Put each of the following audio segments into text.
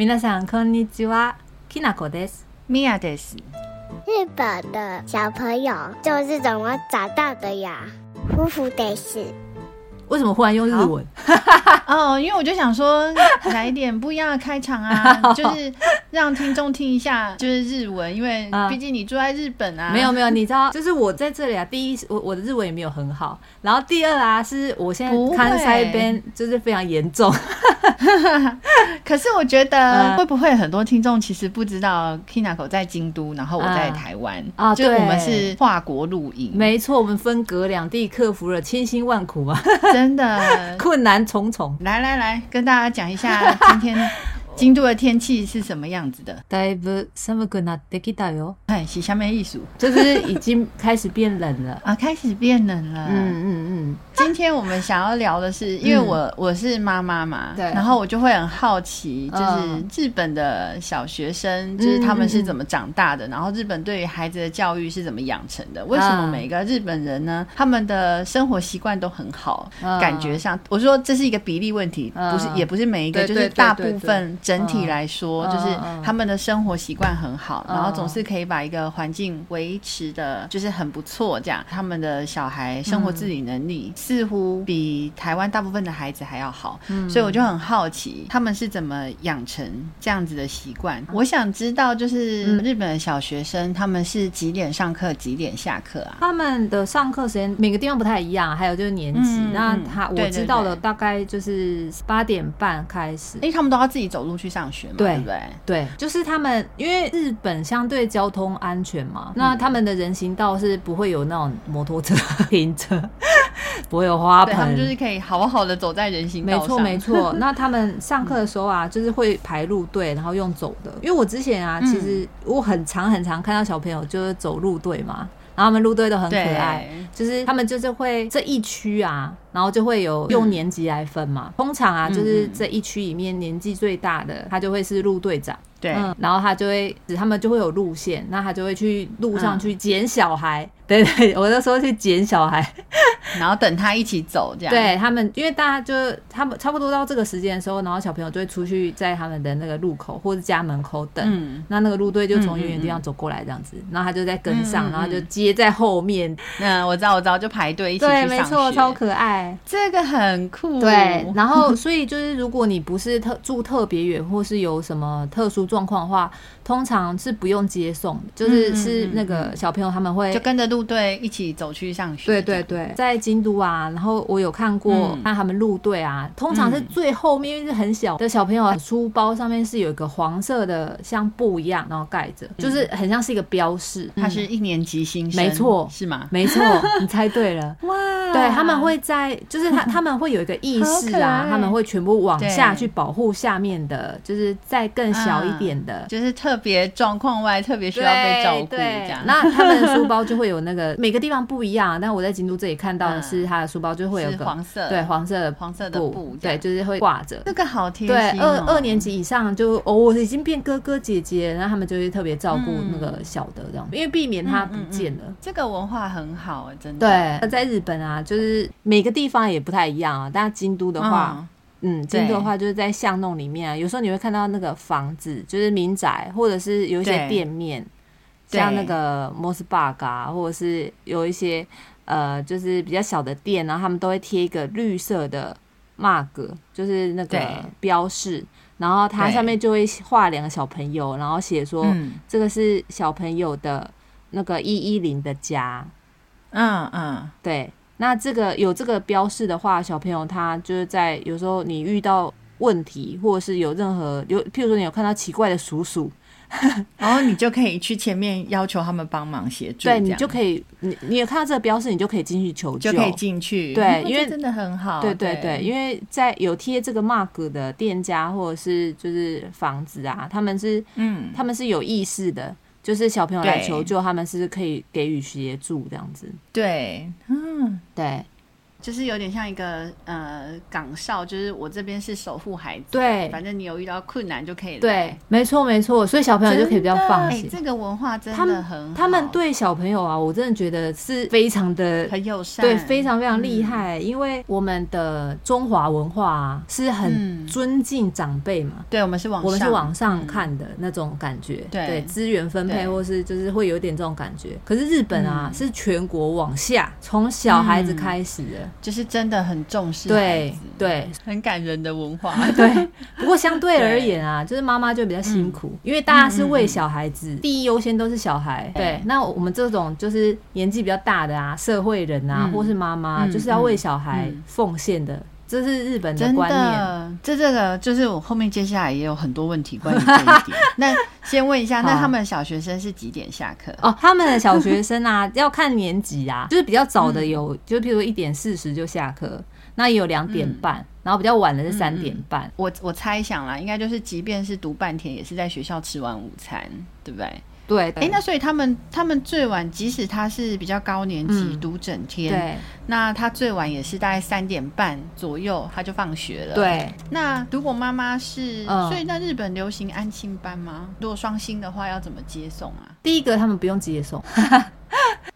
皆さんこんにちは。きなこです。米娅です。日本的小朋友就是怎么长大的呀？夫妇得是。为什么忽然用日文？哦，因为我就想说来一点不一样的开场啊，就是让听众听一下，就是日文，因为毕竟你住在日本啊。没有没有，你知道，就是我在这里啊。第一，我我的日文也没有很好。然后第二啊，是我现在看塞边就是非常严重。可是我觉得会不会很多听众其实不知道 Kinako 在京都，然后我在台湾啊，就我们是跨国录音。没错，我们分隔两地，克服了千辛万苦啊。真的。困难重重，来来来，跟大家讲一下今天 京都的天气是什么样子的。だいぶ寒くなってきたよ。哎，是下面艺术，就是已经开始变冷了啊，开始变冷了。嗯嗯嗯。今天我们想要聊的是，因为我、嗯、我是妈妈嘛，对，然后我就会很好奇，就是日本的小学生，嗯、就是他们是怎么长大的，嗯、然后日本对于孩子的教育是怎么养成的？为什么每个日本人呢，他们的生活习惯都很好？嗯、感觉上，我说这是一个比例问题，不是，也不是每一个，就是大部分 整体来说，就是他们的生活习惯很好，然后总是可以把一个环境维持的，就是很不错，这样他们的小孩生活自理能力。嗯似乎比台湾大部分的孩子还要好，嗯，所以我就很好奇他们是怎么养成这样子的习惯。嗯。我想知道，就是日本的小学生他们是几点上课，几点下课啊？他们的上课时间每个地方不太一样，还有就是年级。嗯、那他我知道的大概就是八点半开始，因为他们都要自己走路去上学嘛，对，对不对？对，就是他们因为日本相对交通安全嘛，嗯、那他们的人行道是不会有那种摩托车停车。不会有花盆，他们就是可以好好的走在人行道上。没错没错，那他们上课的时候啊，就是会排路队，然后用走的。因为我之前啊，其实我很常很常看到小朋友就是走路队嘛，然后他们路队都很可爱，就是他们就是会这一区啊，然后就会有用年级来分嘛。通常啊，就是这一区里面年纪最大的，他就会是路队长。对、嗯，然后他就会，他们就会有路线，那他就会去路上去捡小孩。嗯、对对，我那时候去捡小孩，然后等他一起走这样。对他们，因为大家就他们差不多到这个时间的时候，然后小朋友就会出去在他们的那个路口或者家门口等。嗯，那那个路队就从远远地方走过来这样子，然后他就在跟上，然后就接在后面。嗯，我知道，我知道，就排队一起去上学。对，没错，超可爱，这个很酷。对，然后 所以就是如果你不是特住特别远，或是有什么特殊。状况的话，通常是不用接送的，就是是那个小朋友他们会就跟着路队一起走去上学。对对对，在京都啊，然后我有看过，嗯、看他们路队啊，通常是最后面，因为是很小的小朋友，书包上面是有一个黄色的像布一样，然后盖着，就是很像是一个标示。他是一年级新生，没错，是吗？没错，你猜对了。哇，对，他们会在，就是他 他们会有一个意识啊，他们会全部往下去保护下面的，就是再更小一点。点的，就是特别状况外，特别需要被照顾这样。那他们的书包就会有那个每个地方不一样，但我在京都这里看到的是，他的书包就会有个黄色，对黄色的黄色的布，对，就是会挂着。这个好贴心。对，二二年级以上就哦，我已经变哥哥姐姐，然后他们就会特别照顾那个小的这样，因为避免他不见了。这个文化很好，真的。对，在日本啊，就是每个地方也不太一样啊，但京都的话。嗯，京都的话就是在巷弄里面啊，有时候你会看到那个房子，就是民宅，或者是有一些店面，像那个 MOSBUG 啊，或者是有一些呃，就是比较小的店，然后他们都会贴一个绿色的 mark，就是那个标示，然后它上面就会画两个小朋友，然后写说这个是小朋友的那个一一零的家，嗯嗯，对。那这个有这个标示的话，小朋友他就是在有时候你遇到问题，或者是有任何有，譬如说你有看到奇怪的叔叔，然后你就可以去前面要求他们帮忙协助。对，你就可以，你你有看到这个标识，你就可以进去求救，就可以进去。对，因为真的很好。对对对，因为在有贴这个 mark 的店家或者是就是房子啊，他们是嗯，他们是有意识的。就是小朋友来求救，他们是可以给予协助这样子。对，嗯，对。就是有点像一个呃岗哨，就是我这边是守护孩子，对，反正你有遇到困难就可以来，对，没错没错，所以小朋友就可以比较放心。欸、这个文化真的很好，他们对小朋友啊，我真的觉得是非常的很友善，对，非常非常厉害，嗯、因为我们的中华文化啊是很尊敬长辈嘛，嗯、对我们是往我们是往上看的那种感觉，嗯、对。资源分配或是就是会有点这种感觉。可是日本啊、嗯、是全国往下，从小孩子开始的。嗯就是真的很重视对，对，很感人的文化。对，不过相对而言啊，就是妈妈就比较辛苦，嗯、因为大家是为小孩子，第一优先都是小孩。对，那我们这种就是年纪比较大的啊，社会人啊，嗯、或是妈妈，嗯、就是要为小孩奉献的。这是日本的观念，这这个就是我后面接下来也有很多问题关于这一点。那先问一下，那他们小学生是几点下课？哦，他们的小学生啊，要看年级啊，就是比较早的有，嗯、就譬如一点四十就下课，那也有两点半，嗯、然后比较晚的是三点半。嗯、我我猜想啦，应该就是即便是读半天，也是在学校吃完午餐，对不对？对，哎、欸，那所以他们他们最晚，即使他是比较高年级读整天，嗯、对，那他最晚也是大概三点半左右他就放学了。对，那如果妈妈是，嗯、所以那日本流行安亲班吗？如果双薪的话，要怎么接送啊？第一个，他们不用接送。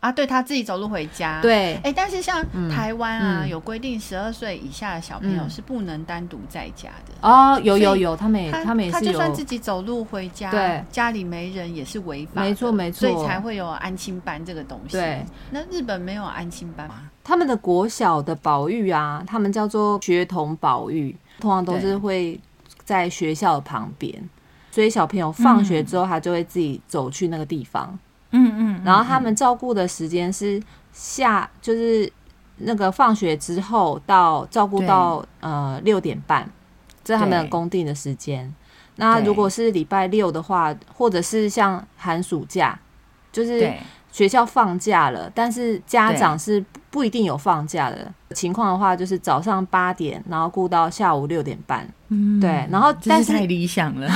啊，对，他自己走路回家。对，哎，但是像台湾啊，有规定十二岁以下的小朋友是不能单独在家的。哦，有有有，他们也他们也是他就算自己走路回家，对，家里没人也是违法。没错没错，所以才会有安亲班这个东西。对，那日本没有安亲班吗？他们的国小的保育啊，他们叫做学童保育，通常都是会在学校旁边，所以小朋友放学之后，他就会自己走去那个地方。嗯嗯，嗯，然后他们照顾的时间是下，就是那个放学之后到照顾到呃六点半，这是他们公定的时间。那如果是礼拜六的话，或者是像寒暑假，就是学校放假了，但是家长是不一定有放假的。情况的话，就是早上八点，然后顾到下午六点半。嗯，对，然后但是太理想了，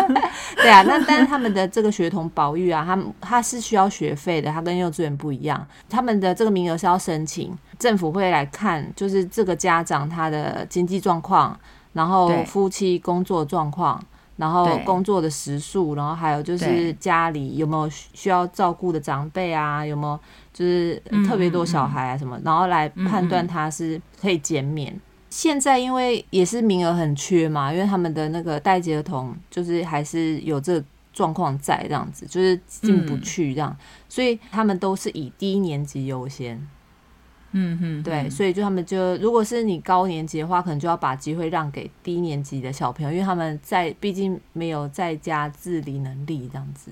对啊，那但是他们的这个学童保育啊，他们他是需要学费的，他跟幼稚园不一样，他们的这个名额是要申请，政府会来看，就是这个家长他的经济状况，然后夫妻工作状况，然后工作的时数，然后还有就是家里有没有需要照顾的长辈啊，有没有就是特别多小孩啊什么，然后来判断他是可以减免。现在因为也是名额很缺嘛，因为他们的那个待机儿童就是还是有这状况在这样子，就是进不去这样，嗯、所以他们都是以低年级优先。嗯哼，对，所以就他们就如果是你高年级的话，可能就要把机会让给低年级的小朋友，因为他们在毕竟没有在家自理能力这样子。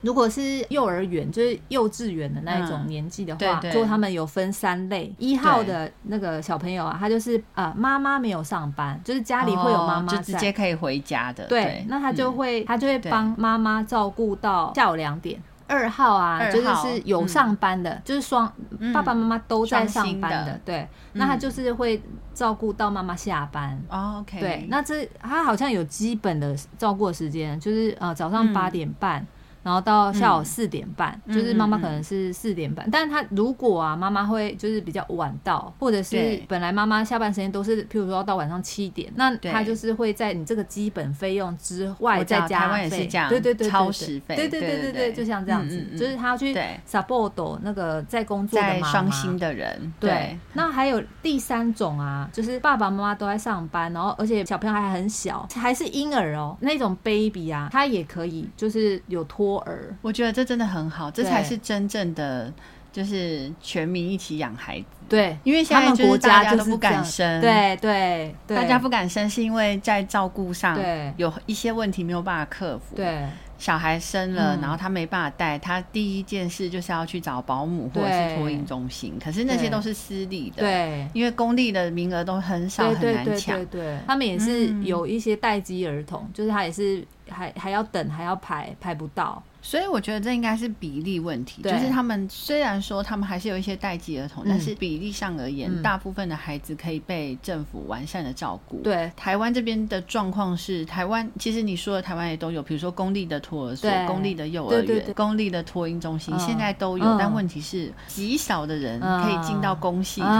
如果是幼儿园，就是幼稚园的那一种年纪的话，就他们有分三类。一号的那个小朋友啊，他就是啊，妈妈没有上班，就是家里会有妈妈，就直接可以回家的。对，那他就会他就会帮妈妈照顾到下午两点。二号啊，就是是有上班的，就是双爸爸妈妈都在上班的。对，那他就是会照顾到妈妈下班。OK。对，那这他好像有基本的照顾时间，就是呃早上八点半。然后到下午四点半，嗯、就是妈妈可能是四点半，嗯嗯嗯、但是她如果啊，妈妈会就是比较晚到，或者是本来妈妈下班时间都是，譬如说到晚上七点，那她就是会在你这个基本费用之外再加费，对对对，超时费，对对对对对，就像这样子，就是她要去 support 那个在工作的妈妈。双薪的人，对。对。那还有第三种啊，就是爸爸妈妈都在上班，然后而且小朋友还很小，还是婴儿哦，那种 baby 啊，他也可以就是有托。托儿，我觉得这真的很好，这才是真正的，就是全民一起养孩子。对，因为现在国家都不敢生，对对，大家不敢生是因为在照顾上有一些问题没有办法克服。对。小孩生了，然后他没办法带，他第一件事就是要去找保姆或者是托婴中心。可是那些都是私立的，对，因为公立的名额都很少，很难抢。对对，他们也是有一些待机儿童，就是他也是还还要等，还要排，排不到。所以我觉得这应该是比例问题，就是他们虽然说他们还是有一些待机儿童，嗯、但是比例上而言，嗯、大部分的孩子可以被政府完善的照顾。对，台湾这边的状况是，台湾其实你说的台湾也都有，比如说公立的。托儿所、公立的幼儿园、公立的托婴中心，现在都有。但问题是，极少的人可以进到公系统里，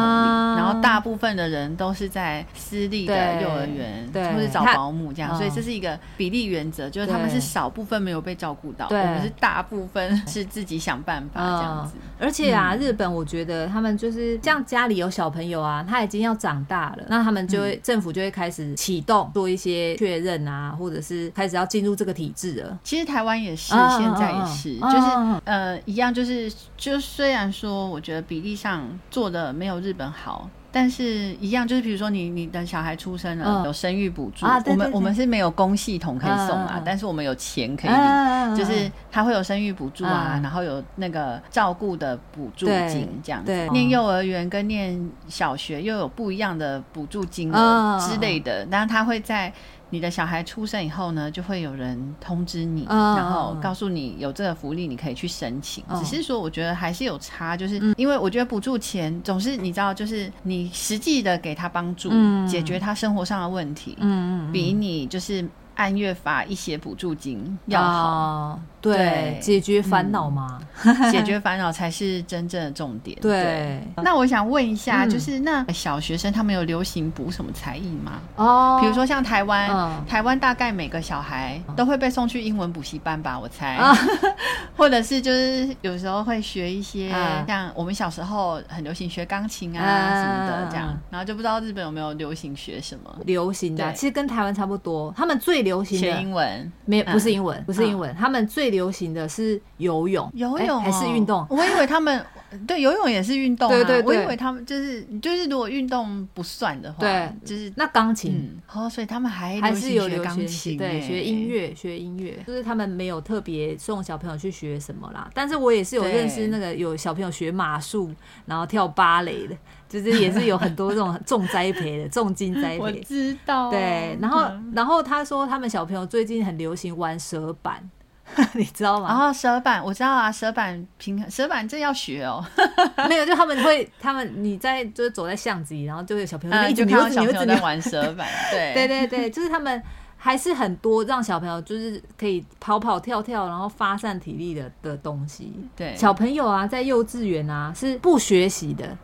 然后大部分的人都是在私立的幼儿园，或是找保姆这样。所以这是一个比例原则，就是他们是少部分没有被照顾到，我们是大部分是自己想办法这样子。而且啊，日本我觉得他们就是像家里有小朋友啊，他已经要长大了，那他们就会政府就会开始启动做一些确认啊，或者是开始要进入这个体制了。其实台湾也是，现在也是，就是呃一样，就是就虽然说我觉得比例上做的没有日本好。但是一样，就是比如说你你的小孩出生了，有生育补助，我们我们是没有公系统可以送啊，但是我们有钱可以领，就是他会有生育补助啊，然后有那个照顾的补助金这样子。念幼儿园跟念小学又有不一样的补助金额之类的，然后他会在。你的小孩出生以后呢，就会有人通知你，嗯、然后告诉你有这个福利，你可以去申请。嗯、只是说，我觉得还是有差，就是因为我觉得补助钱总是你知道，就是你实际的给他帮助，嗯、解决他生活上的问题，嗯、比你就是。按月发一些补助金要好，对，解决烦恼嘛，解决烦恼才是真正的重点。对，那我想问一下，就是那小学生他们有流行补什么才艺吗？哦，比如说像台湾，台湾大概每个小孩都会被送去英文补习班吧，我猜，或者是就是有时候会学一些像我们小时候很流行学钢琴啊什么的这样，然后就不知道日本有没有流行学什么？流行的，其实跟台湾差不多，他们最。流行学英文。没不是英文，不是英文，他们最流行的是游泳，游泳还是运动？我以为他们对游泳也是运动，对对，我以为他们就是就是如果运动不算的话，对，就是那钢琴？哦，所以他们还还是有学钢琴，对，学音乐学音乐，就是他们没有特别送小朋友去学什么啦。但是我也是有认识那个有小朋友学马术，然后跳芭蕾的。就是也是有很多这种重栽培的，重金栽培。我知道。对，然后然后他说他们小朋友最近很流行玩蛇板，你知道吗？哦，蛇板我知道啊，蛇板平衡，蛇板这要学哦。没有，就他们会，他们你在就是走在巷子里，然后就有小朋友一直看到小朋友在玩蛇板。对对对对，就是他们还是很多让小朋友就是可以跑跑跳跳，然后发散体力的的东西。对，小朋友啊，在幼稚园啊是不学习的。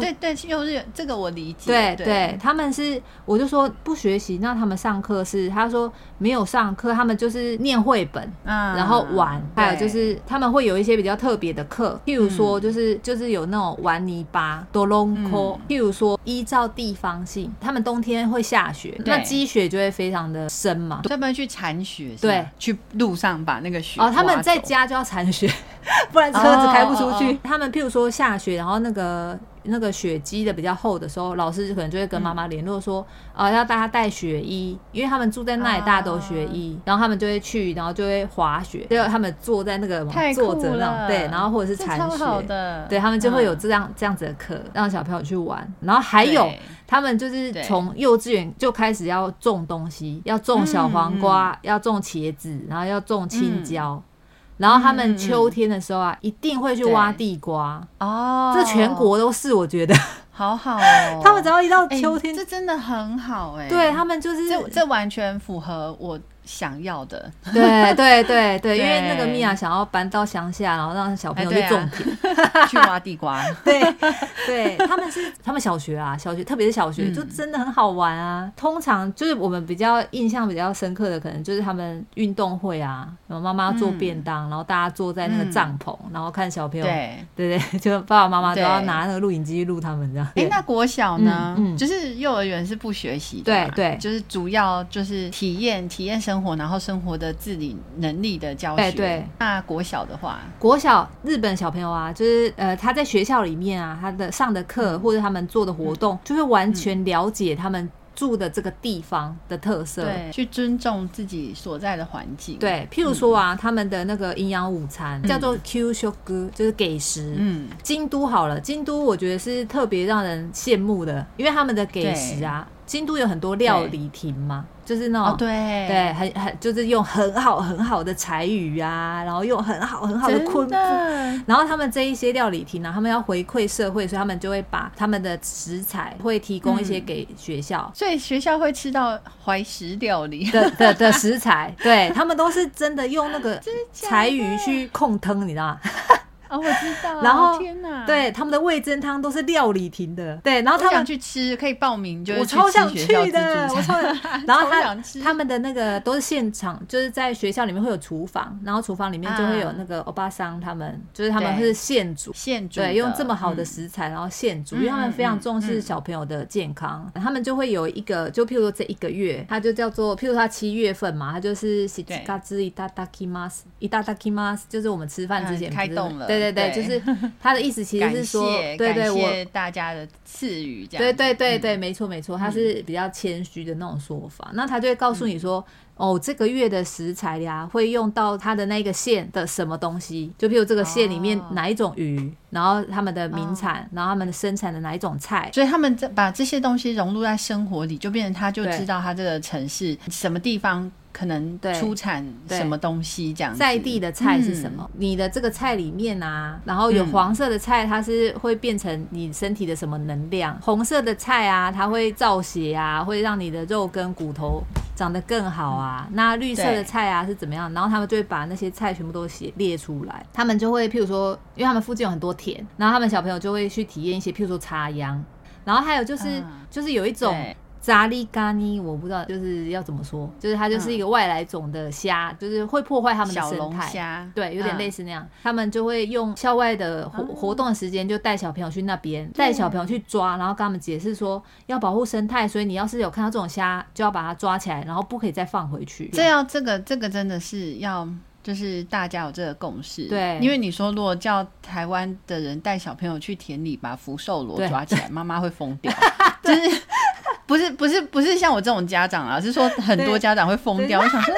对 对，幼稚园这个我理解。对对，他们是，我就说不学习，那他们上课是，他说没有上课，他们就是念绘本，然后玩，还有就是他们会有一些比较特别的课，譬如说就是就是有那种玩泥巴，多隆科，譬如说依照地方性，他们冬天会下雪，那积雪就会非常的深嘛，专门去铲雪，对，去路上把那个雪哦，他们在家就要铲雪，不然车子开不出去。他们譬如说下雪，然后那个。那个雪积的比较厚的时候，老师可能就会跟妈妈联络说，嗯、哦，要大家带雪衣，因为他们住在那里，大家都雪衣，啊、然后他们就会去，然后就会滑雪，就他们坐在那个坐着那种，对，然后或者是铲雪，对，他们就会有这样、嗯、这样子的课，让小朋友去玩。然后还有他们就是从幼稚园就开始要种东西，要种小黄瓜，嗯、要种茄子，然后要种青椒。嗯然后他们秋天的时候啊，嗯、一定会去挖地瓜哦。这全国都是，我觉得好好哦。他们只要一到秋天，欸、这真的很好哎。对他们就是这，这完全符合我。想要的，对对对对，因为那个米娅想要搬到乡下，然后让小朋友去种田，去挖地瓜。对对，他们是他们小学啊，小学特别是小学就真的很好玩啊。通常就是我们比较印象比较深刻的，可能就是他们运动会啊，然后妈妈做便当，然后大家坐在那个帐篷，然后看小朋友，对对对，就爸爸妈妈都要拿那个录影机录他们这样。哎，那国小呢？就是幼儿园是不学习的，对对，就是主要就是体验体验生活。生活，然后生活的自理能力的教学。对，对，那国小的话，国小日本小朋友啊，就是呃，他在学校里面啊，他的上的课或者他们做的活动，嗯、就会完全了解他们住的这个地方的特色，对，去尊重自己所在的环境。对，譬如说啊，嗯、他们的那个营养午餐叫做 Q 修哥，就是给食。嗯，京都好了，京都我觉得是特别让人羡慕的，因为他们的给食啊。京都有很多料理亭嘛，就是那种、哦、对。对，很很就是用很好很好的柴鱼啊，然后用很好很好的昆布，然后他们这一些料理亭呢、啊，他们要回馈社会，所以他们就会把他们的食材会提供一些给学校，嗯、所以学校会吃到怀石料理。的的的食材，对 他们都是真的用那个柴鱼去控汤，你知道吗？哦，我知道。然后，天哪，对，他们的味噌汤都是料理亭的。对，然后他们想去吃，可以报名，就我超想去的，我超想。然后他他们的那个都是现场，就是在学校里面会有厨房，然后厨房里面就会有那个欧巴桑，他们就是他们是现煮，现煮，对，用这么好的食材，然后现煮，因为他们非常重视小朋友的健康，他们就会有一个，就譬如说这一个月，他就叫做，譬如说他七月份嘛，他就是西嘎兹伊达达基马斯，伊达达基马斯，就是我们吃饭之前开动了，对对对对，就是。他的意思其实是说，对对，我大家的赐予这样，对对对对，没错没错，他是比较谦虚的那种说法。那他就会告诉你说，哦，这个月的食材呀，会用到他的那个县的什么东西，就譬如这个县里面哪一种鱼，然后他们的名产，然后他们的生产的哪一种菜，所以他们把这些东西融入在生活里，就变成他就知道他这个城市什么地方。可能出产什么东西这样，在地的菜是什么？嗯、你的这个菜里面啊，然后有黄色的菜，它是会变成你身体的什么能量？嗯、红色的菜啊，它会造血啊，会让你的肉跟骨头长得更好啊。嗯、那绿色的菜啊是怎么样？然后他们就会把那些菜全部都写列出来。他们就会譬如说，因为他们附近有很多田，然后他们小朋友就会去体验一些譬如说插秧，然后还有就是、嗯、就是有一种。扎利嘎尼，我不知道就是要怎么说，就是它就是一个外来种的虾，嗯、就是会破坏它们的生态。对，有点类似那样。嗯、他们就会用校外的活活动的时间，就带小朋友去那边，带、嗯、小朋友去抓，然后跟他们解释说要保护生态，所以你要是有看到这种虾，就要把它抓起来，然后不可以再放回去。这要这个这个真的是要，就是大家有这个共识。对，因为你说如果叫台湾的人带小朋友去田里把福寿螺抓起来，妈妈会疯掉。就是。不是不是不是像我这种家长啊，是说很多家长会疯掉，我想说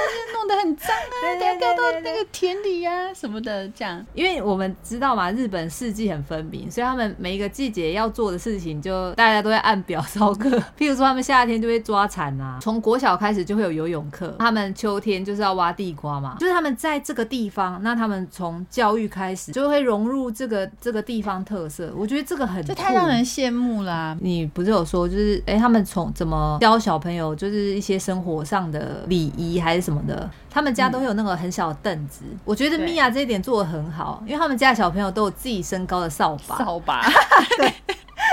弄得很脏啊，等下掉到那个田里呀、啊、什么的这样。因为我们知道嘛，日本四季很分明，所以他们每一个季节要做的事情，就大家都会按表操课。譬如说，他们夏天就会抓蝉啊，从国小开始就会有游泳课，他们秋天就是要挖地瓜嘛，就是他们在这个地方，那他们从教育开始就会融入这个这个地方特色。我觉得这个很，这太让人羡慕啦、啊。你不是有说，就是哎、欸，他们从怎么教小朋友，就是一些生活上的礼仪还是什么的，他们家都会有那个很小的凳子。嗯、我觉得米娅这一点做的很好，因为他们家的小朋友都有自己身高的扫把。扫把，对，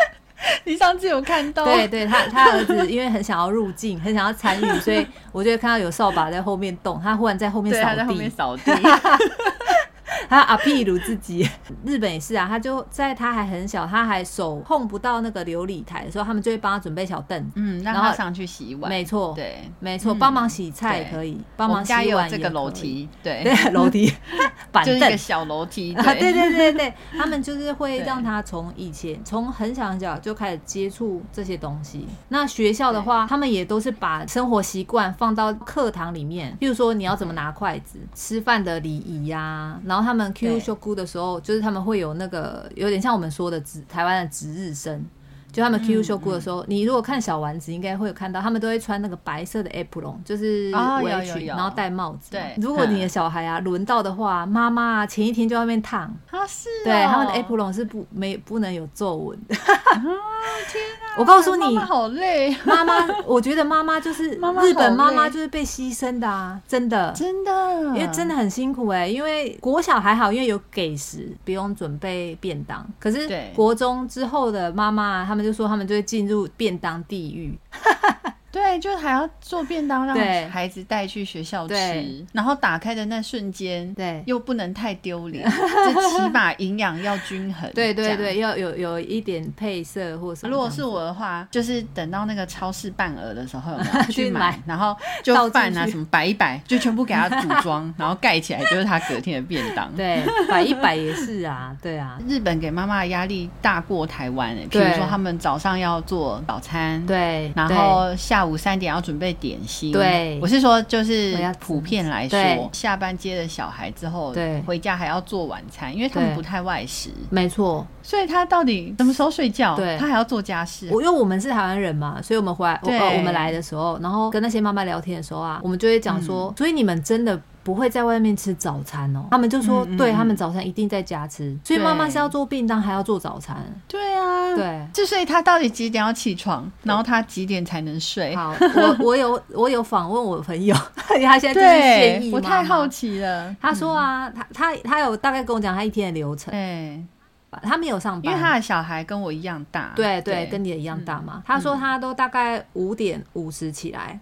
你上次有看到？对对，他他儿子 因为很想要入境，很想要参与，所以我就会看到有扫把在后面动，他忽然在后面扫地，他在后面扫地。他阿屁鲁自己，日本也是啊。他就在他还很小，他还手碰不到那个琉璃台的时候，他们就会帮他准备小凳，嗯，让他上去洗碗。没错，对，没错，帮忙洗菜也可以，帮忙洗碗。这个楼梯，对 对，楼梯 板凳，一个小楼梯。对对对对对，他们就是会让他从以前从很小很小就开始接触这些东西。那学校的话，他们也都是把生活习惯放到课堂里面，比如说你要怎么拿筷子，吃饭的礼仪呀，然后他们。他们 Q 修姑的时候，就是他们会有那个有点像我们说的值台湾的值日生。就他们 Q 修姑的时候，你如果看小丸子，应该会有看到他们都会穿那个白色的 apron，就是围裙，然后戴帽子。对，如果你的小孩啊轮到的话，妈妈啊前一天就在外面烫。他是、哦、对，他们的 apron 是不没不能有皱纹的。我告诉你，妈妈好累。妈妈，我觉得妈妈就是日本妈妈就是被牺牲的啊，真的真的，因为真的很辛苦哎、欸。因为国小还好，因为有给食，不用准备便当。可是国中之后的妈妈，他们。就说他们就会进入便当地狱。对，就还要做便当让孩子带去学校吃，然后打开的那瞬间，对，又不能太丢脸，这起码营养要均衡。对对对，要有有一点配色或什么。如果是我的话，就是等到那个超市半额的时候，有没有 去买，然后就饭啊什么摆一摆，就全部给他组装，然后盖起来就是他隔天的便当。对，摆一摆也是啊，对啊。日本给妈妈的压力大过台湾诶，比如说他们早上要做早餐，对，然后下午。下午三点要准备点心。对，我是说就是普遍来说，下班接了小孩之后，对，回家还要做晚餐，因为他们不太外食。没错，所以他到底什么时候睡觉？对，他还要做家事。我因为我们是台湾人嘛，所以我们回来，我我们来的时候，然后跟那些妈妈聊天的时候啊，我们就会讲说，所以你们真的。不会在外面吃早餐哦，他们就说，对他们早餐一定在家吃，所以妈妈是要做便当还要做早餐。对啊，对，就所以他到底几点要起床，然后他几点才能睡？好，我 我有我有访问我朋友，他现在就是现役，我太好奇了。他说啊，他他他有大概跟我讲他一天的流程。他没有上班，因为他的小孩跟我一样大。对对，跟你也一样大嘛。他说他都大概五点五十起来，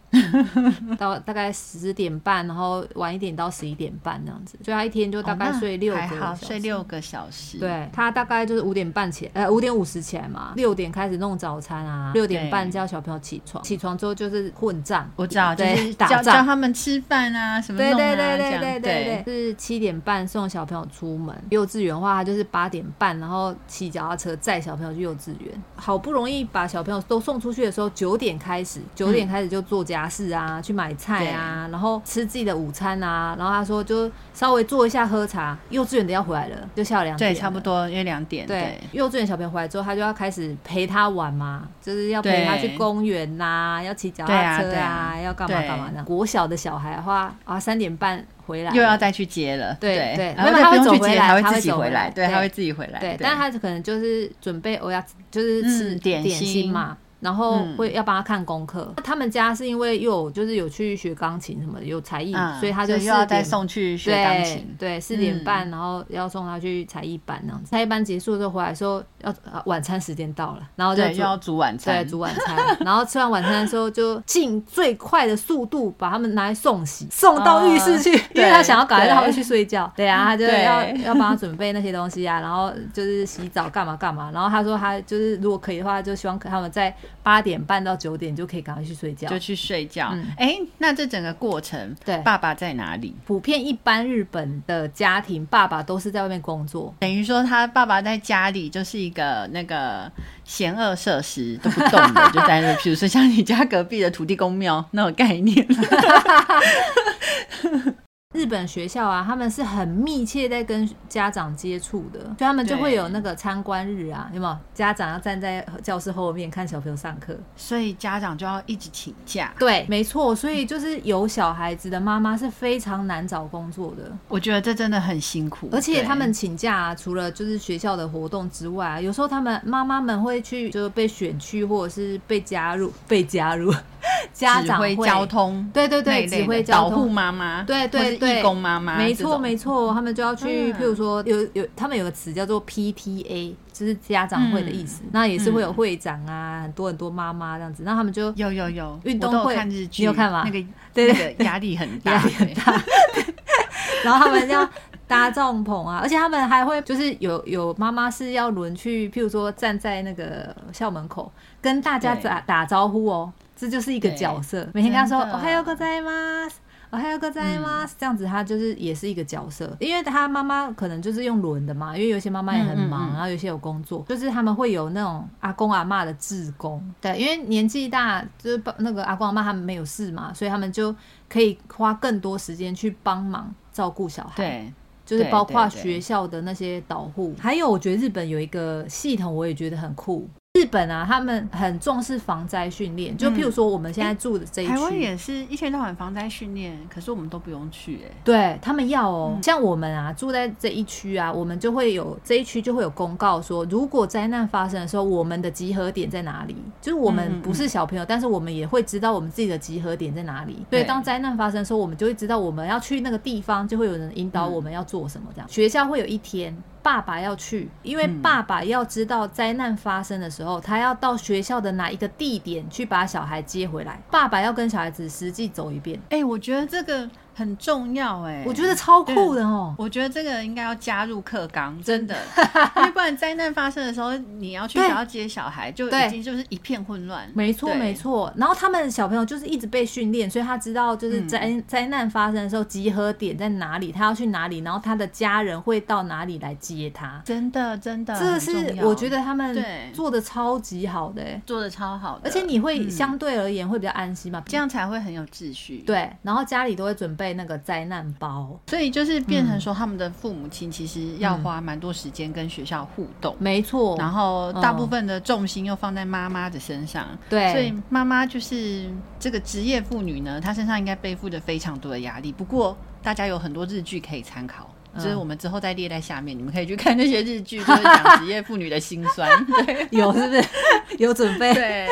到大概十点半，然后晚一点到十一点半这样子，所以他一天就大概睡六个小时。睡六个小时。对，他大概就是五点半起来，呃，五点五十起来嘛，六点开始弄早餐啊，六点半叫小朋友起床，起床之后就是混战，我知道，就是打仗，叫他们吃饭啊什么对对对对对对，是七点半送小朋友出门，幼稚园的话他就是八点半。然后骑脚踏车载小朋友去幼稚园，好不容易把小朋友都送出去的时候，九点开始，九点开始就做家事啊，嗯、去买菜啊，然后吃自己的午餐啊。然后他说就稍微坐一下喝茶。幼稚园的要回来了，就下午两点，对，差不多因为两点。对，对幼稚园小朋友回来之后，他就要开始陪他玩嘛，就是要陪他去公园呐、啊，要骑脚踏车啊，啊啊要干嘛干嘛的。国小的小孩的话啊，三点半。回来又要再去接了，对对，然后他会走回来，他会自己回来，对，他会自己回来，对，但是他可能就是准备我要就是吃点心嘛。然后会要帮他看功课。他们家是因为又有就是有去学钢琴什么的，有才艺，所以他就又要再送去学钢琴。对，四点半，然后要送他去才艺班那样子。才艺班结束之后回来的时候，要晚餐时间到了，然后就要煮晚餐。对，煮晚餐。然后吃完晚餐的时候，就尽最快的速度把他们拿来送洗，送到浴室去，因为他想要赶快让他们去睡觉。对啊，他就要要帮他准备那些东西啊，然后就是洗澡干嘛干嘛。然后他说他就是如果可以的话，就希望他们在。八点半到九点就可以赶快去睡觉，就去睡觉。哎、那这整个过程，对，爸爸在哪里？普遍一般日本的家庭，爸爸都是在外面工作，等于说他爸爸在家里就是一个那个闲恶设施都不动的，就在那，比如说像你家隔壁的土地公庙那种概念。日本学校啊，他们是很密切在跟家长接触的，所以他们就会有那个参观日啊，有没有？家长要站在教室后面看小朋友上课，所以家长就要一直请假。对，没错，所以就是有小孩子的妈妈是非常难找工作的。我觉得这真的很辛苦，而且他们请假啊，除了就是学校的活动之外啊，有时候他们妈妈们会去，就是被选去或者是被加入，被加入。家长会交通，对对对，指挥交通，保护妈妈，对对对，义工妈妈，没错没错，他们就要去，譬如说有有，他们有个词叫做 PTA，就是家长会的意思，那也是会有会长啊，很多很多妈妈这样子，那他们就有有有运动会，你有看吗？那个对对，压力很大，压力很大，然后他们要搭帐篷啊，而且他们还会就是有有妈妈是要轮去，譬如说站在那个校门口跟大家打打招呼哦。这就是一个角色，每天跟他说“おはようございます”，“おはようございます”，这样子他就是也是一个角色，因为他妈妈可能就是用轮的嘛，因为有些妈妈也很忙，然后有些有工作，就是他们会有那种阿公阿嬷的志工，对，因为年纪大，就是那个阿公阿嬷他们没有事嘛，所以他们就可以花更多时间去帮忙照顾小孩，对，就是包括学校的那些导护，还有我觉得日本有一个系统，我也觉得很酷。 日本啊，他们很重视防灾训练，就譬如说我们现在住的这一区，台湾也是一天到晚防灾训练，可是我们都不用去哎。对，他们要哦，像我们啊住在这一区啊，我们就会有这一区就会有公告说，如果灾难发生的时候，我们的集合点在哪里？就是我们不是小朋友，但是我们也会知道我们自己的集合点在哪里。所以当灾难发生的时候，我们就会知道我们要去那个地方，就会有人引导我们要做什么。这样学校会有一天。爸爸要去，因为爸爸要知道灾难发生的时候，他要到学校的哪一个地点去把小孩接回来。爸爸要跟小孩子实际走一遍。哎、欸，我觉得这个很重要哎，我觉得超酷的哦。我觉得这个应该要加入课纲，真的，因为不然灾难发生的时候，你要去想要接小孩，就已经就是一片混乱。没错，没错。然后他们小朋友就是一直被训练，所以他知道就是灾灾难发生的时候集合点在哪里，他要去哪里，然后他的家人会到哪里来接他。真的，真的，这是我觉得他们做的超级好的，做的超好的，而且你会相对而言会比较安心嘛，这样才会很有秩序。对，然后家里都会准备。被那个灾难包，所以就是变成说，他们的父母亲其实要花蛮多时间跟学校互动，没错。然后大部分的重心又放在妈妈的身上，对。所以妈妈就是这个职业妇女呢，她身上应该背负着非常多的压力。不过大家有很多日剧可以参考。就是我们之后再列在下面，你们可以去看那些日剧，就是讲职业妇女的辛酸。对，有是不是？有准备？对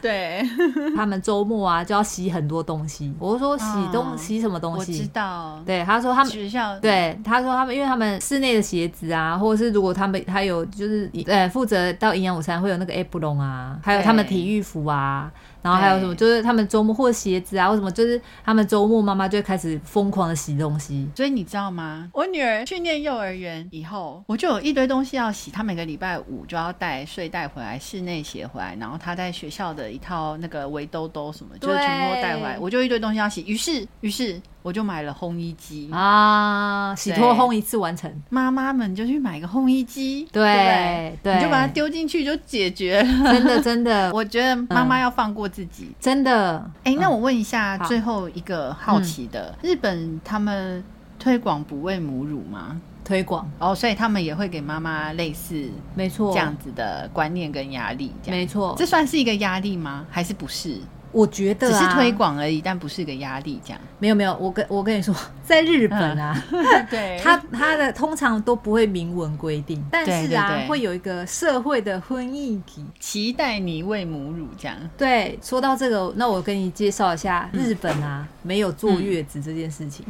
对。他们周末啊就要洗很多东西。我说洗东洗什么东西？我知道。对，他说他们学校。对，他说他们，因为他们室内的鞋子啊，或者是如果他们还有就是呃负责到营养午餐会有那个 apron 啊，还有他们体育服啊。然后还有什么？就是他们周末或鞋子啊，或什么，就是他们周末妈妈就会开始疯狂的洗东西。所以你知道吗？我女儿去念幼儿园以后，我就有一堆东西要洗。她每个礼拜五就要带睡袋回来，室内鞋回来，然后她在学校的一套那个围兜兜什么，就全部带回来。我就一堆东西要洗。于是，于是。我就买了烘衣机啊，洗脱烘一次完成。妈妈们就去买个烘衣机，对对，你就把它丢进去就解决了。真的真的，我觉得妈妈要放过自己，真的。哎，那我问一下，最后一个好奇的，日本他们推广不喂母乳吗？推广哦，所以他们也会给妈妈类似没错这样子的观念跟压力，没错。这算是一个压力吗？还是不是？我觉得、啊、只是推广而已，但不是一个压力。这样没有没有，我跟我跟你说，在日本啊，嗯、对，他他的通常都不会明文规定，但是啊，对对对会有一个社会的婚姻体，期待你喂母乳这样。对，说到这个，那我跟你介绍一下日本啊，嗯、没有坐月子这件事情。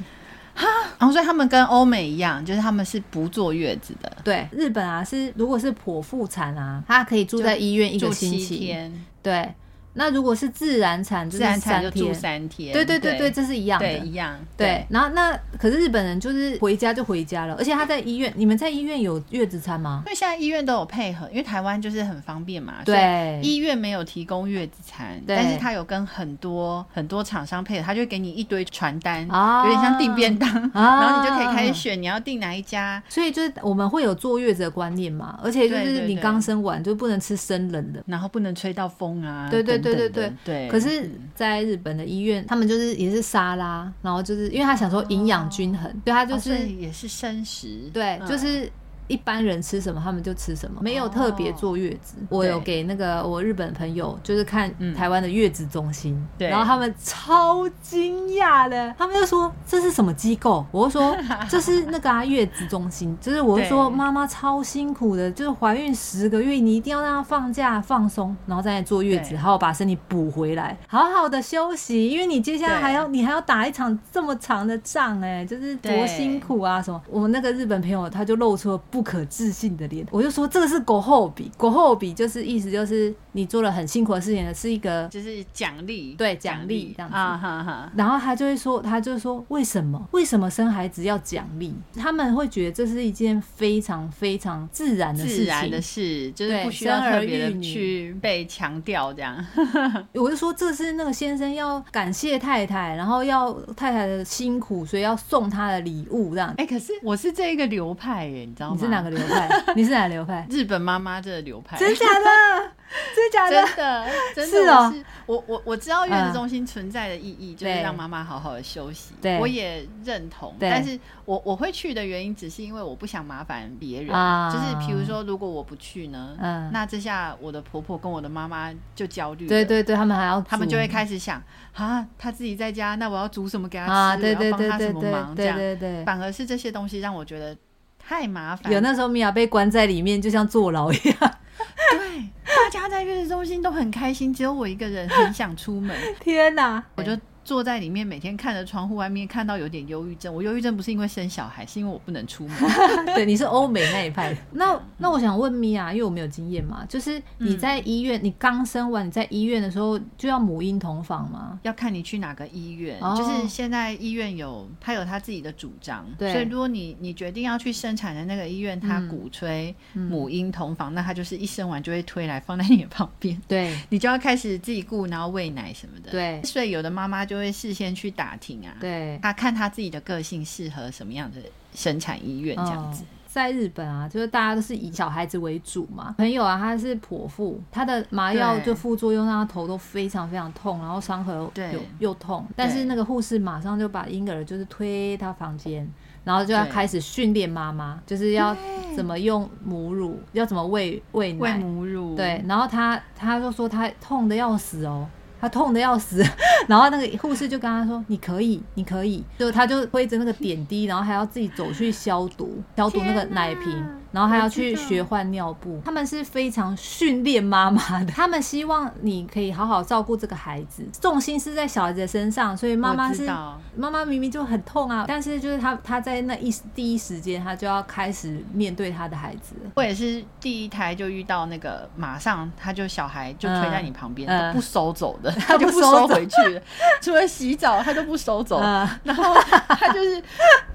哈、嗯，然后所以他们跟欧美一样，就是他们是不坐月子的。对，日本啊是如果是剖腹产啊，他可以住在医院一个星期。天对。那如果是自然产，自然产就住三天。对对对对，这是一样的，对一样。对，然后那可是日本人就是回家就回家了，而且他在医院，你们在医院有月子餐吗？因为现在医院都有配合，因为台湾就是很方便嘛。对，医院没有提供月子餐，但是他有跟很多很多厂商配合，他就给你一堆传单，有点像订便当，然后你就可以开始选你要订哪一家。所以就是我们会有坐月子的观念嘛，而且就是你刚生完就不能吃生冷的，然后不能吹到风啊。对对对对对对。可是，在日本的医院，他们就是也是沙拉，然后就是因为他想说营养均衡，对他就是也是生食，对，就是。一般人吃什么，他们就吃什么，没有特别坐月子。Oh, 我有给那个我日本朋友，就是看台湾的月子中心，嗯、然后他们超惊讶的，他们就说这是什么机构？我就说 这是那个啊月子中心，就是我就说妈妈超辛苦的，就是怀孕十个月，你一定要让她放假放松，然后再来坐月子，好好把身体补回来，好好的休息，因为你接下来还要你还要打一场这么长的仗，哎，就是多辛苦啊什么。我们那个日本朋友他就露出了。不可置信的脸，我就说这个是狗后比，狗后比就是意思就是你做了很辛苦的事情，是一个就是奖励，对奖励这样子啊哈哈。然后他就会说，他就说为什么为什么生孩子要奖励？他们会觉得这是一件非常非常自然的事情，自然的事，就是不需要特别的去被强调这样。我就说这是那个先生要感谢太太，然后要太太的辛苦，所以要送他的礼物这样。哎，可是我是这一个流派耶，你知道吗？是哪个流派？你是哪个流派？日本妈妈这个流派，真假的？真假的？真的？真的？是哦。我我我知道月子中心存在的意义，就是让妈妈好好的休息。对，我也认同。但是我我会去的原因，只是因为我不想麻烦别人。就是比如说，如果我不去呢，嗯，那这下我的婆婆跟我的妈妈就焦虑。对对对，他们还要，他们就会开始想啊，她自己在家，那我要煮什么给她吃？啊，对对对对对，帮她什么忙？这样对对对。反而是这些东西让我觉得。太麻烦，有那时候米娅被关在里面，就像坐牢一样。对，大家在月子中心都很开心，只有我一个人很想出门。天哪！我就坐在里面，每天看着窗户外面，看到有点忧郁症。我忧郁症不是因为生小孩，是因为我不能出门。对，你是欧美那一派。那 那我想问米娅，因为我没有经验嘛，就是你在医院，嗯、你刚生完，你在医院的时候就要母婴同房吗？要看你去哪个医院。哦、就是现在医院有他有他自己的主张，对。所以如果你你决定要去生产的那个医院，他鼓吹母婴同房，嗯、那他就是一生完就会推来放在你的旁边，对，你就要开始自己顾，然后喂奶什么的。对。所以有的妈妈就会事先去打听啊，对，他看他自己的个性适合什么样的生产医院这样子。哦。在日本啊，就是大家都是以小孩子为主嘛。朋友啊，他是剖腹，他的麻药就副作用让他头都非常非常痛，然后伤口又又又痛。但是那个护士马上就把婴儿就是推到房间，然后就要开始训练妈妈，就是要怎么用母乳，要怎么喂喂奶。喂母乳。对，然后他他就说他痛的要死哦。他痛的要死，然后那个护士就跟他说：“你可以，你可以。”就他就挥着那个点滴，然后还要自己走去消毒，消毒那个奶瓶。然后还要去学换尿布，他们是非常训练妈妈的，他们希望你可以好好照顾这个孩子，重心是在小孩子的身上，所以妈妈是妈妈明明就很痛啊，但是就是他他在那一第一时间他就要开始面对他的孩子。我也是第一胎就遇到那个，马上他就小孩就推在你旁边，嗯、不收走的，他就不收回去了，除了洗澡他都不收走，嗯、然后他就是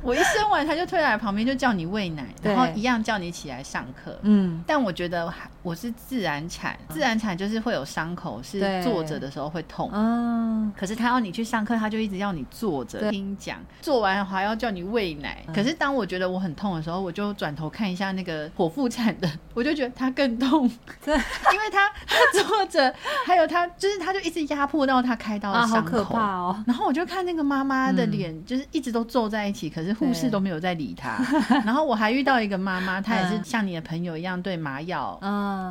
我一生完他就推在旁边就叫你喂奶，然后一样叫你。一起来上课，嗯，但我觉得我是自然产，自然产就是会有伤口，是坐着的时候会痛，嗯，可是他要你去上课，他就一直要你坐着听讲，做完还要叫你喂奶。可是当我觉得我很痛的时候，我就转头看一下那个剖腹产的，我就觉得他更痛，因为他他坐着，还有他就是他就一直压迫到他开刀的伤口，好可怕哦。然后我就看那个妈妈的脸，就是一直都皱在一起，可是护士都没有在理他。然后我还遇到一个妈妈，她。也是像你的朋友一样对麻药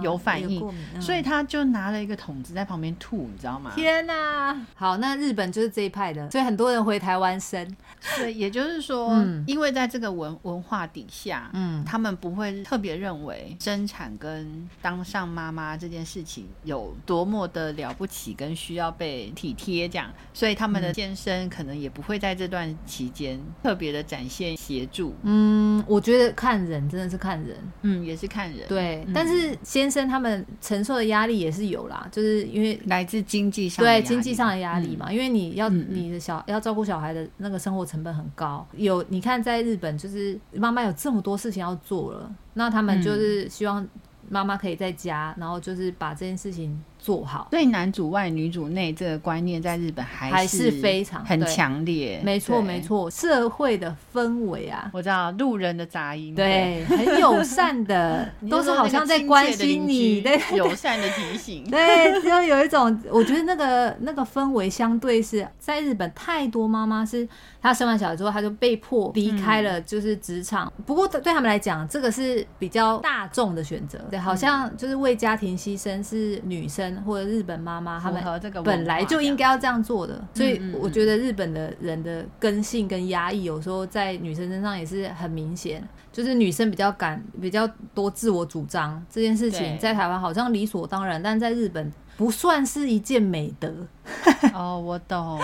有反应，嗯、所以他就拿了一个桶子在旁边吐，你知道吗？天哪！好，那日本就是这一派的，所以很多人回台湾生。对，也就是说，嗯、因为在这个文文化底下，嗯，他们不会特别认为生产跟当上妈妈这件事情有多么的了不起，跟需要被体贴这样，所以他们的先生可能也不会在这段期间特别的展现协助。嗯，我觉得看人真的是看人。人，嗯，也是看人，对，嗯、但是先生他们承受的压力也是有啦，就是因为来自经济上对经济上的压力嘛，嗯、因为你要你的小要照顾小孩的那个生活成本很高，有你看在日本就是妈妈有这么多事情要做了，那他们就是希望妈妈可以在家，然后就是把这件事情。做好，所以男主外女主内这个观念在日本还是非常很强烈。没错没错，社会的氛围啊，我知道路人的杂音，对，很友善的，都是好像在关心你，对，友善的提醒，对，就有一种，我觉得那个那个氛围相对是在日本太多妈妈是她生完小孩之后，她就被迫离开了就是职场。不过对他们来讲，这个是比较大众的选择，对，好像就是为家庭牺牲是女生。或者日本妈妈，他们本来就应该要这样做的，所以我觉得日本的人的根性跟压抑，有时候在女生身上也是很明显，就是女生比较敢、比较多自我主张这件事情，在台湾好像理所当然，但在日本不算是一件美德。哦，我懂。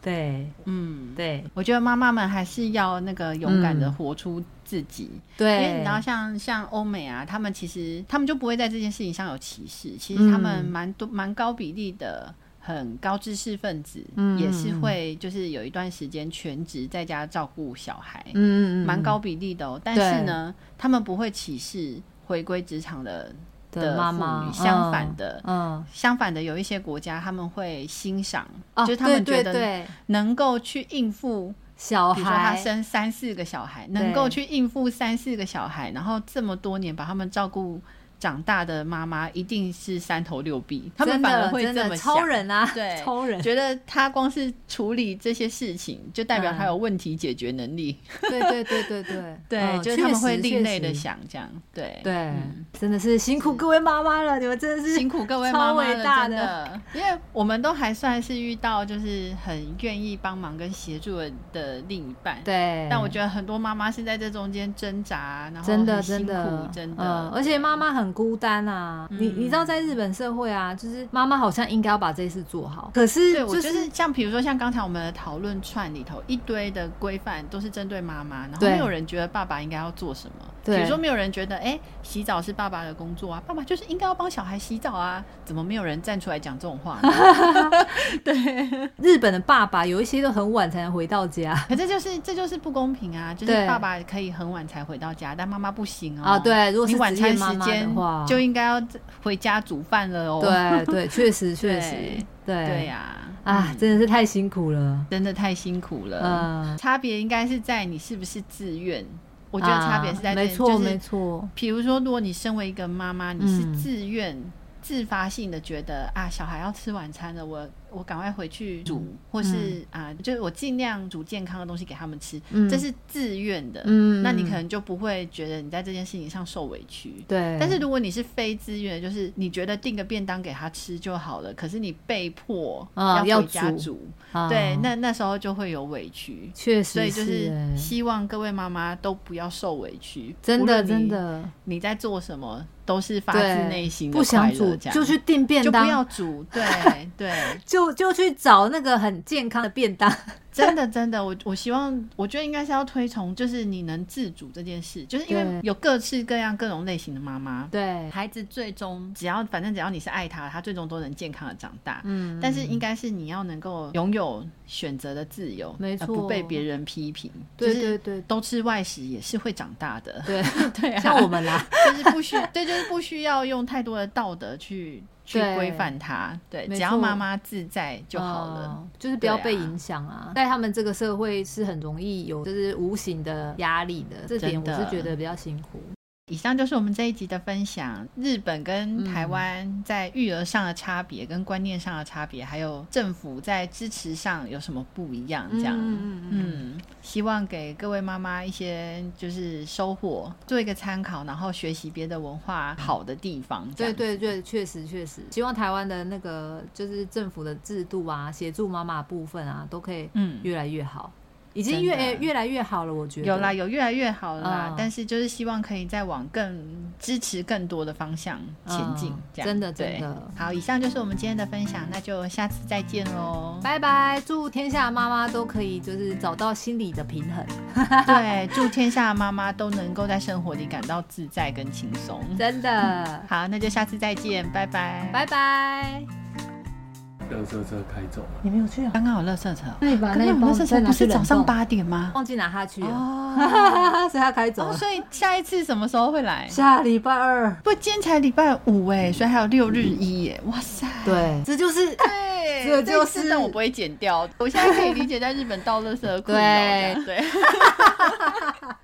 对，嗯，对，我觉得妈妈们还是要那个勇敢的活出自己。对，因为你知道，像像欧美啊，他们其实他们就不会在这件事情上有歧视。其实他们蛮多蛮高比例的很高知识分子，嗯，也是会就是有一段时间全职在家照顾小孩，嗯嗯，蛮高比例的哦。但是呢，他们不会歧视回归职场的。的妈妈，相反的，嗯，相反的，有一些国家他们会欣赏，就是他们觉得能够去应付小孩，比如说他生三四个小孩，能够去应付三四个小孩，然后这么多年把他们照顾。长大的妈妈一定是三头六臂，他们反而会这么想，超人啊，对，超人。觉得他光是处理这些事情，就代表他有问题解决能力。对对对对对。对，就是他们会另类的想这样，对。对，真的是辛苦各位妈妈了，你们真的是辛苦各位妈妈了，真的，因为我们都还算是遇到就是很愿意帮忙跟协助的另一半，对。但我觉得很多妈妈是在这中间挣扎，然后真的真的。真的，而且妈妈很。很孤单啊。嗯、你你知道，在日本社会啊，就是妈妈好像应该要把这些事做好。可是、就是，对我就是像比如说，像刚才我们的讨论串里头，一堆的规范都是针对妈妈，然后没有人觉得爸爸应该要做什么。对，比如说没有人觉得，哎、欸，洗澡是爸爸的工作啊，爸爸就是应该要帮小孩洗澡啊，怎么没有人站出来讲这种话？对，日本的爸爸有一些都很晚才能回到家，可这就是这就是不公平啊！就是爸爸可以很晚才回到家，但妈妈不行哦。啊，对，如果是你晚餐时间就应该要回家煮饭了哦。对对，确实 确实，对对呀，啊，真的是太辛苦了，真的太辛苦了。嗯，差别应该是在你是不是自愿。我觉得差别是在这里，没错没错。比如说，如果你身为一个妈妈，你是自愿、自发性的觉得啊，小孩要吃晚餐了，我。我赶快回去煮，嗯、或是啊，就是我尽量煮健康的东西给他们吃，嗯、这是自愿的。嗯，那你可能就不会觉得你在这件事情上受委屈。对。但是如果你是非自愿，就是你觉得订个便当给他吃就好了，可是你被迫要回家煮，啊、对，那那时候就会有委屈。确实，所以就是希望各位妈妈都不要受委屈。真的，真的，你在做什么都是发自内心的，不想煮就去订便当，就不要煮。对对。就就去找那个很健康的便当。真的，真的，我我希望，我觉得应该是要推崇，就是你能自主这件事，就是因为有各式各样各种类型的妈妈，对孩子最终只要反正只要你是爱他，他最终都能健康的长大。嗯，但是应该是你要能够拥有选择的自由，没错，不被别人批评。对对对，都吃外食也是会长大的。对 对，像我们啦，就是不需对，就是不需要用太多的道德去。去规范他，对，只要妈妈自在就好了，就是不要被影响啊。在他们这个社会是很容易有就是无形的压力的，这点我是觉得比较辛苦。以上就是我们这一集的分享，日本跟台湾在育儿上的差别，跟观念上的差别，还有政府在支持上有什么不一样？这样，嗯，嗯，希望给各位妈妈一些就是收获，做一个参考，然后学习别的文化好的地方。对对对，确实确实，希望台湾的那个就是政府的制度啊，协助妈妈部分啊，都可以嗯越来越好。已经越的越来越好了，我觉得有啦，有越来越好了啦。嗯、但是就是希望可以再往更支持更多的方向前进，嗯、这样真的真的好。以上就是我们今天的分享，那就下次再见喽，拜拜！祝天下妈妈都可以就是找到心理的平衡，对，祝天下妈妈都能够在生活里感到自在跟轻松，真的好，那就下次再见，拜拜，拜拜。垃圾车开走，你没有去啊？刚刚有垃圾车，那你把那垃圾车不是早上八点吗？忘记拿它去了，所以他开走了。所以下一次什么时候会来？下礼拜二。不，今天才礼拜五哎，所以还有六日一耶！哇塞，对，这就是对，这就是，但我不会剪掉。我现在可以理解在日本倒垃圾的困扰，对对。